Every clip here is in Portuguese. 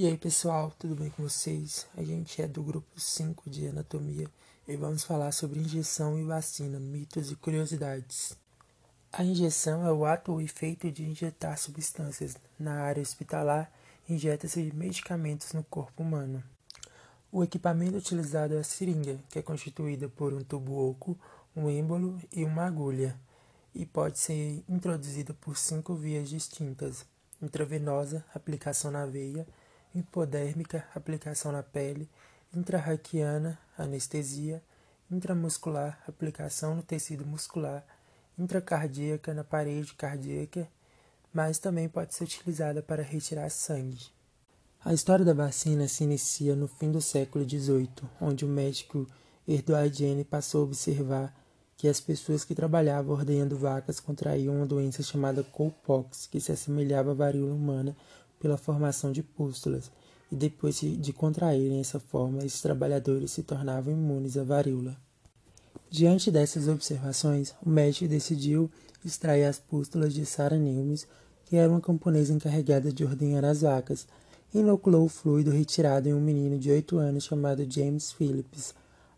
E aí pessoal, tudo bem com vocês? A gente é do grupo 5 de Anatomia e vamos falar sobre injeção e vacina, mitos e curiosidades. A injeção é o ato ou efeito de injetar substâncias. Na área hospitalar, injeta-se medicamentos no corpo humano. O equipamento utilizado é a seringa, que é constituída por um tubo oco, um êmbolo e uma agulha, e pode ser introduzida por cinco vias distintas: intravenosa, aplicação na veia, hipodérmica, aplicação na pele, intrarraquiana, anestesia, intramuscular, aplicação no tecido muscular, intracardíaca, na parede cardíaca, mas também pode ser utilizada para retirar sangue. A história da vacina se inicia no fim do século XVIII, onde o médico Edward Jenner passou a observar que as pessoas que trabalhavam ordenhando vacas contraíam uma doença chamada cowpox, que se assemelhava à varíola humana pela formação de pústulas, e depois de contraírem essa forma, esses trabalhadores se tornavam imunes à varíola. Diante dessas observações, o médico decidiu extrair as pústulas de Sarah Newmes, que era uma camponesa encarregada de ordenhar as vacas, e inoculou o fluido retirado em um menino de oito anos chamado James Phillips.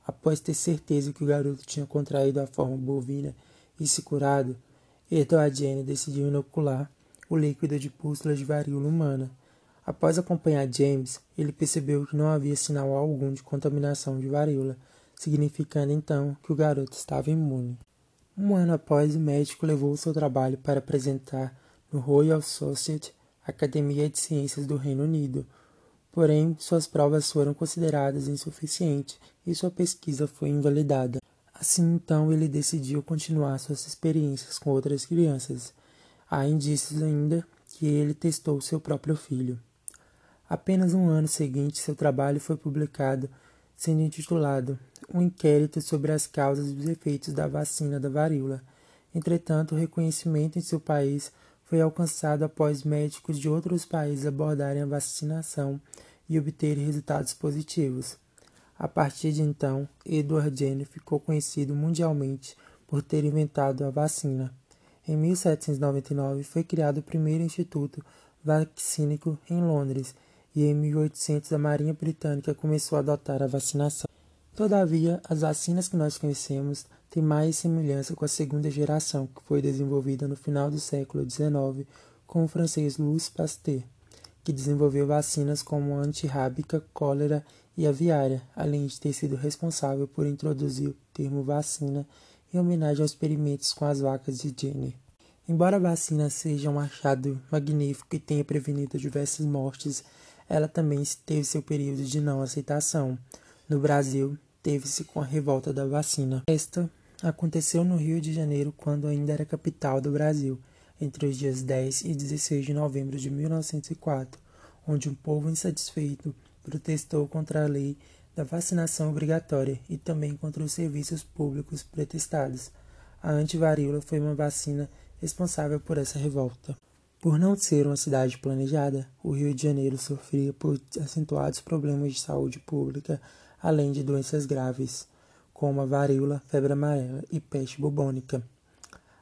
Após ter certeza que o garoto tinha contraído a forma bovina e se curado, Edward Jenner decidiu inocular o líquido de pústulas de varíola humana. Após acompanhar James, ele percebeu que não havia sinal algum de contaminação de varíola, significando então que o garoto estava imune. Um ano após, o médico levou seu trabalho para apresentar no Royal Society, Academia de Ciências do Reino Unido. Porém, suas provas foram consideradas insuficientes e sua pesquisa foi invalidada. Assim, então, ele decidiu continuar suas experiências com outras crianças. Há indícios ainda que ele testou seu próprio filho. Apenas um ano seguinte, seu trabalho foi publicado, sendo intitulado Um inquérito sobre as causas e os efeitos da vacina da varíola. Entretanto, o reconhecimento em seu país foi alcançado após médicos de outros países abordarem a vacinação e obterem resultados positivos. A partir de então, Edward Jenner ficou conhecido mundialmente por ter inventado a vacina. Em 1799 foi criado o primeiro instituto vaccínico em Londres e em 1800 a Marinha Britânica começou a adotar a vacinação. Todavia, as vacinas que nós conhecemos têm mais semelhança com a segunda geração, que foi desenvolvida no final do século XIX com o francês Louis Pasteur, que desenvolveu vacinas como antirrábica, cólera e aviária, além de ter sido responsável por introduzir o termo vacina em homenagem aos experimentos com as vacas de Jenner. Embora a vacina seja um achado magnífico e tenha prevenido diversas mortes, ela também teve seu período de não aceitação. No Brasil, teve-se com a revolta da vacina. Esta aconteceu no Rio de Janeiro quando ainda era capital do Brasil, entre os dias 10 e 16 de novembro de 1904, onde um povo insatisfeito protestou contra a lei da vacinação obrigatória e também contra os serviços públicos pretestados. A antivaríola foi uma vacina responsável por essa revolta. Por não ser uma cidade planejada, o Rio de Janeiro sofria por acentuados problemas de saúde pública, além de doenças graves, como a varíola, febre amarela e peste bubônica.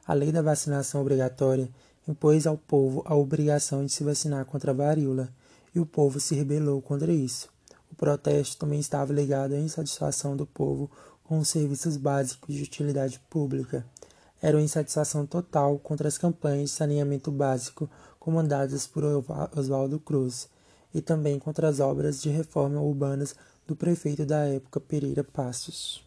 A lei da vacinação obrigatória impôs ao povo a obrigação de se vacinar contra a varíola, e o povo se rebelou contra isso protesto também estava ligado à insatisfação do povo com os serviços básicos de utilidade pública. Era uma insatisfação total contra as campanhas de saneamento básico comandadas por Oswaldo Cruz e também contra as obras de reforma urbanas do prefeito da época Pereira Passos.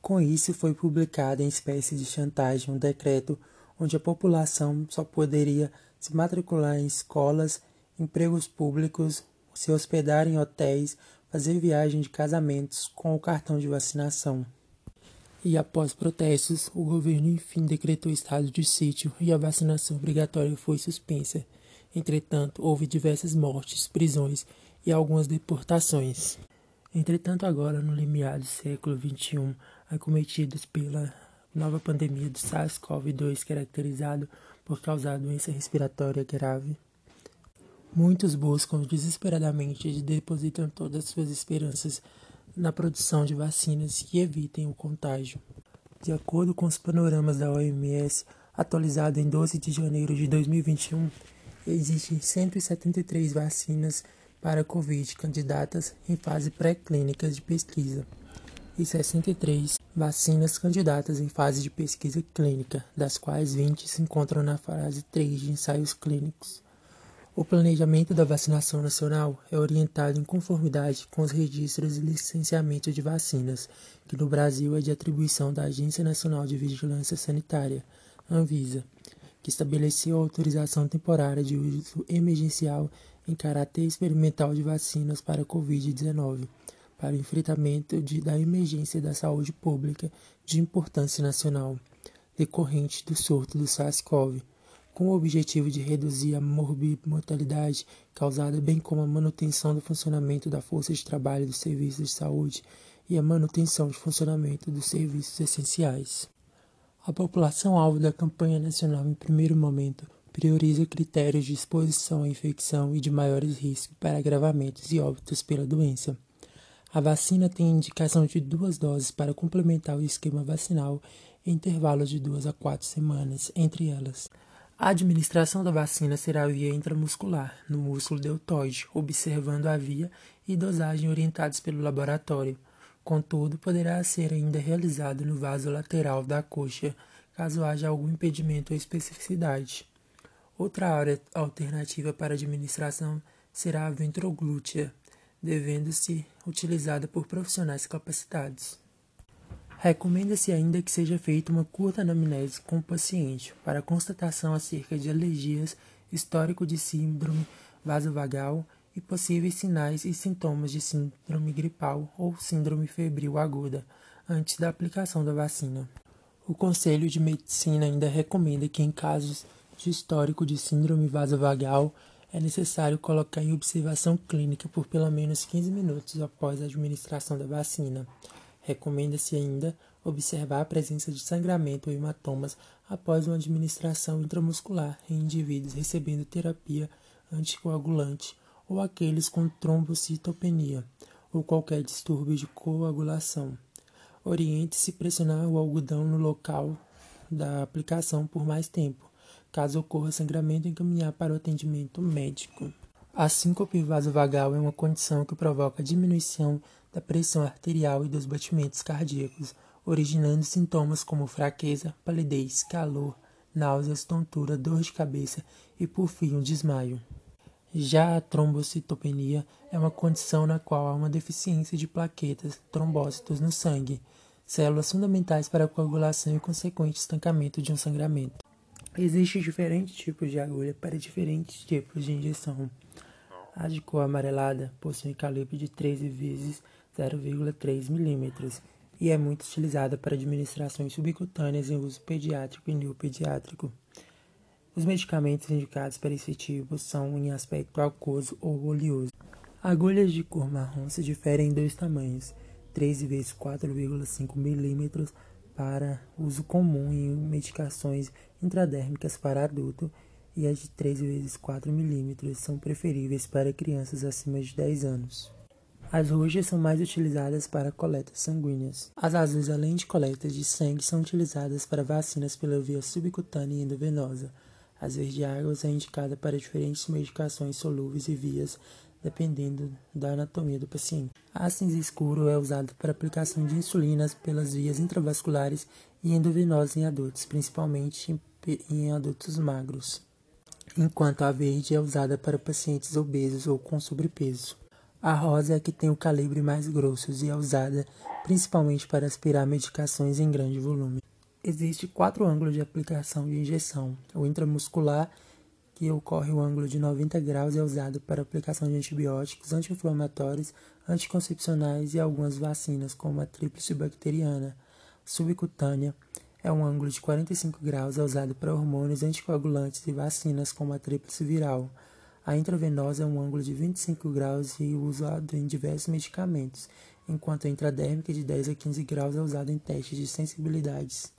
Com isso foi publicado em espécie de chantagem um decreto onde a população só poderia se matricular em escolas, empregos públicos, se hospedar em hotéis, fazer viagem de casamentos com o cartão de vacinação. E após protestos, o governo enfim decretou estado de sítio e a vacinação obrigatória foi suspensa. Entretanto, houve diversas mortes, prisões e algumas deportações. Entretanto, agora, no limiar do século XXI, acometidos pela nova pandemia do SARS-CoV-2, caracterizado por causar doença respiratória grave, Muitos buscam desesperadamente e depositam todas suas esperanças na produção de vacinas que evitem o contágio. De acordo com os panoramas da OMS, atualizado em 12 de janeiro de 2021, existem 173 vacinas para Covid candidatas em fase pré-clínica de pesquisa e 63 vacinas candidatas em fase de pesquisa clínica, das quais 20 se encontram na fase 3 de ensaios clínicos. O planejamento da vacinação nacional é orientado em conformidade com os registros de licenciamento de vacinas, que no Brasil é de atribuição da Agência Nacional de Vigilância Sanitária, Anvisa, que estabeleceu autorização temporária de uso emergencial em caráter experimental de vacinas para a Covid-19, para o enfrentamento de, da emergência da saúde pública de importância nacional, decorrente do surto do SARS-CoV com o objetivo de reduzir a morbimortalidade causada, bem como a manutenção do funcionamento da força de trabalho dos serviços de saúde e a manutenção de funcionamento dos serviços essenciais. A população-alvo da campanha nacional, em primeiro momento, prioriza critérios de exposição à infecção e de maiores riscos para agravamentos e óbitos pela doença. A vacina tem indicação de duas doses para complementar o esquema vacinal em intervalos de duas a quatro semanas entre elas. A administração da vacina será via intramuscular, no músculo deltoide, observando a via e dosagem orientados pelo laboratório. Contudo, poderá ser ainda realizado no vaso lateral da coxa, caso haja algum impedimento ou especificidade. Outra área alternativa para administração será a ventroglútea, devendo ser utilizada por profissionais capacitados. Recomenda-se ainda que seja feita uma curta anamnese com o paciente para constatação acerca de alergias, histórico de síndrome vasovagal e possíveis sinais e sintomas de síndrome gripal ou síndrome febril aguda antes da aplicação da vacina. O Conselho de Medicina ainda recomenda que em casos de histórico de síndrome vasovagal é necessário colocar em observação clínica por pelo menos 15 minutos após a administração da vacina. Recomenda-se ainda observar a presença de sangramento ou hematomas após uma administração intramuscular em indivíduos recebendo terapia anticoagulante ou aqueles com trombocitopenia ou qualquer distúrbio de coagulação. Oriente-se pressionar o algodão no local da aplicação por mais tempo. Caso ocorra sangramento, encaminhar para o atendimento médico. A síncope vasovagal é uma condição que provoca diminuição da pressão arterial e dos batimentos cardíacos, originando sintomas como fraqueza, palidez, calor, náuseas, tontura, dor de cabeça e, por fim, um desmaio. Já a trombocitopenia é uma condição na qual há uma deficiência de plaquetas, trombócitos no sangue, células fundamentais para a coagulação e consequente estancamento de um sangramento. Existem diferentes tipos de agulha para diferentes tipos de injeção. A de cor amarelada possui calibre de 13 vezes 0,3 mm e é muito utilizada para administrações subcutâneas em uso pediátrico e neopediátrico. Os medicamentos indicados para esse tipo são em aspecto aquoso ou oleoso. Agulhas de cor marrom se diferem em dois tamanhos, 3 vezes 4,5 mm para uso comum em medicações intradérmicas para adulto e as de 3 vezes 4 mm são preferíveis para crianças acima de 10 anos. As roxas são mais utilizadas para coletas sanguíneas. As azuis, além de coletas de sangue, são utilizadas para vacinas pela via subcutânea e endovenosa. As verde-águas é indicada para diferentes medicações solúveis e vias, dependendo da anatomia do paciente. A cinza escuro é usada para aplicação de insulinas pelas vias intravasculares e endovenosas em adultos, principalmente em adultos magros, enquanto a verde é usada para pacientes obesos ou com sobrepeso. A rosa é a que tem o calibre mais grosso e é usada principalmente para aspirar medicações em grande volume. Existem quatro ângulos de aplicação de injeção. O intramuscular, que ocorre o ângulo de 90 graus, é usado para aplicação de antibióticos, anti-inflamatórios, anticoncepcionais e algumas vacinas, como a tríplice bacteriana. Subcutânea é um ângulo de 45 graus, é usado para hormônios, anticoagulantes e vacinas, como a tríplice viral. A intravenosa é um ângulo de 25 graus e usado em diversos medicamentos, enquanto a intradérmica de 10 a 15 graus é usada em testes de sensibilidades.